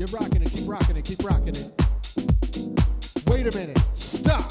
You're rocking it, keep rocking it, keep rocking it. Wait a minute, stop.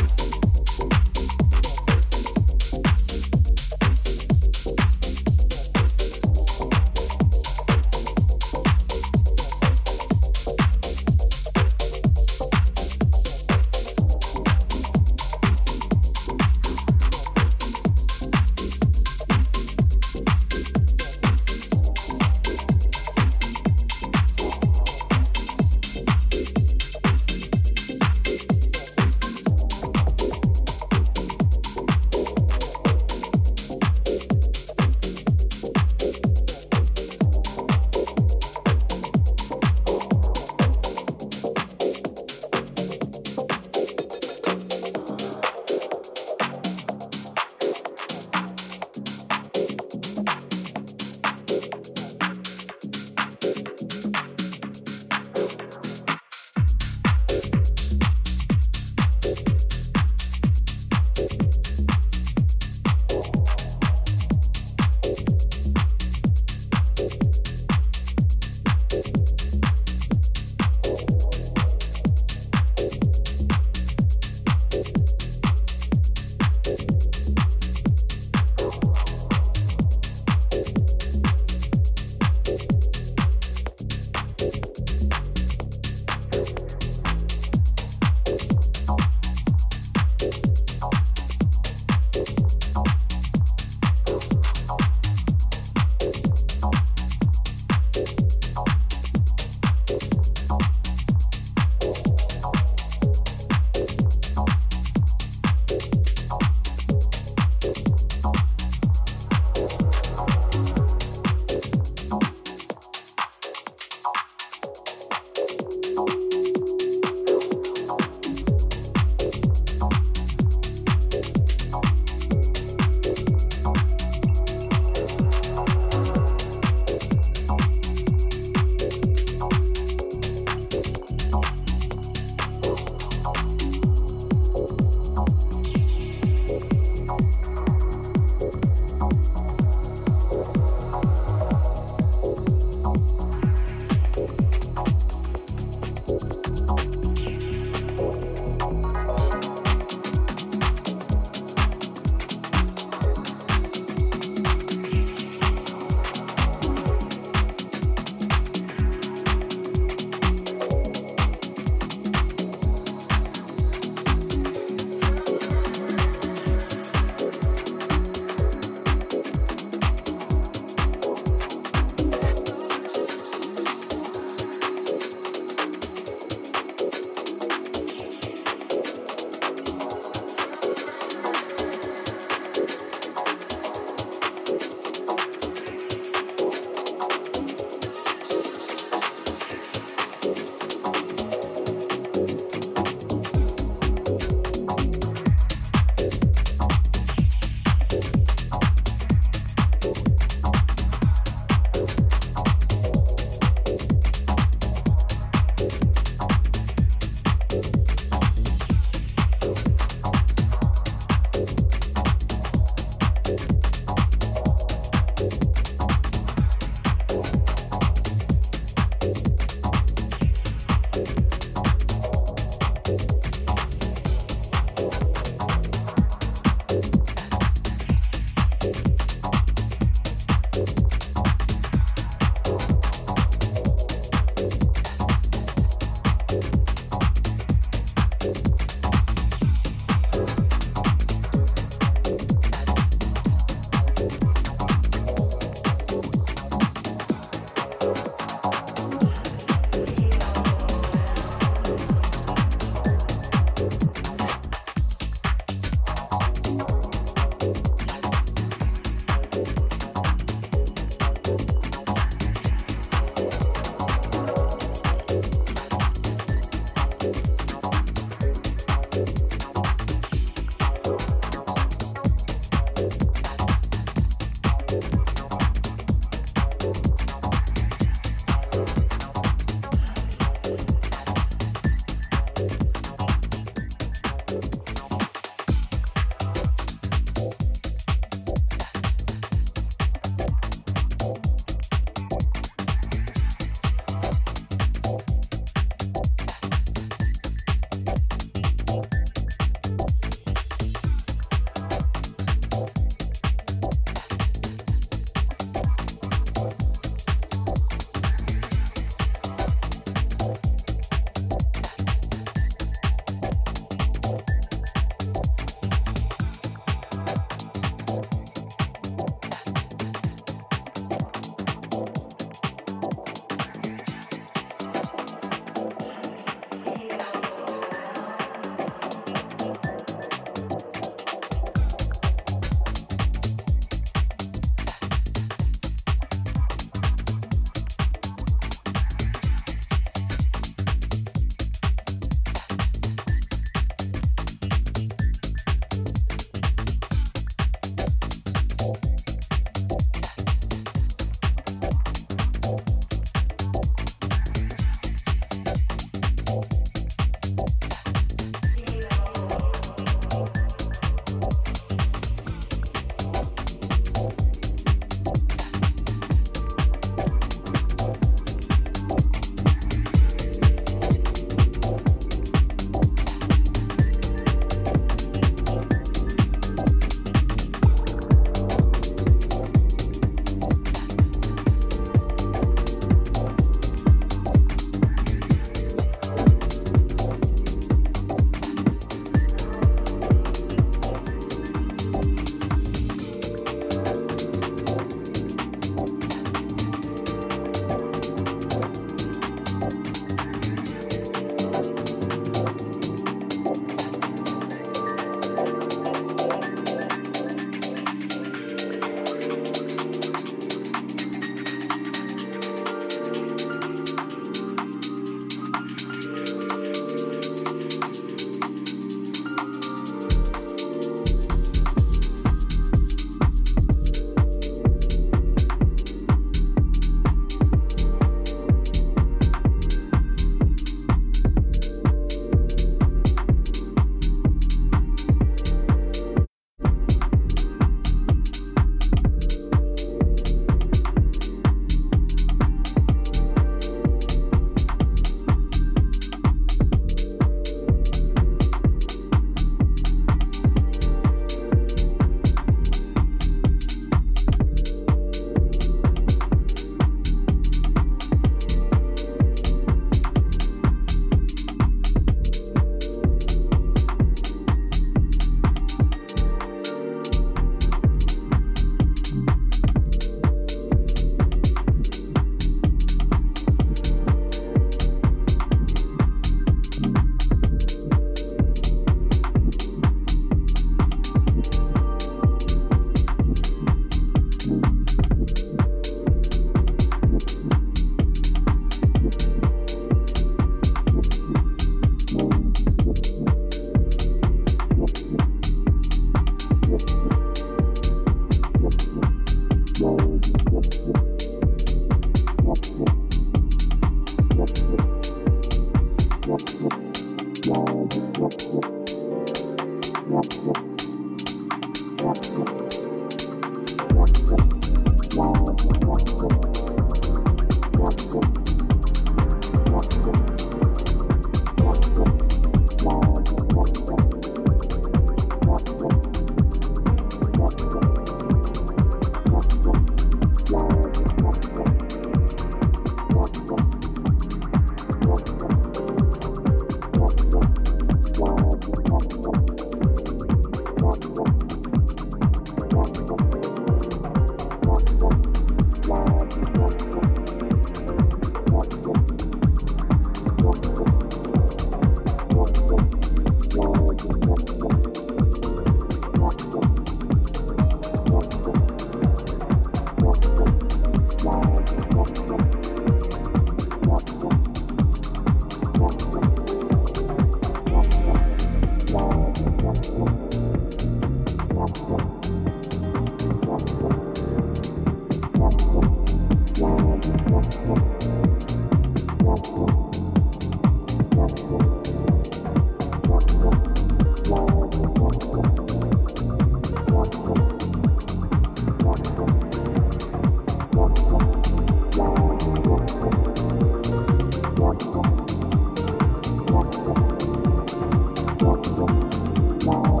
Bye.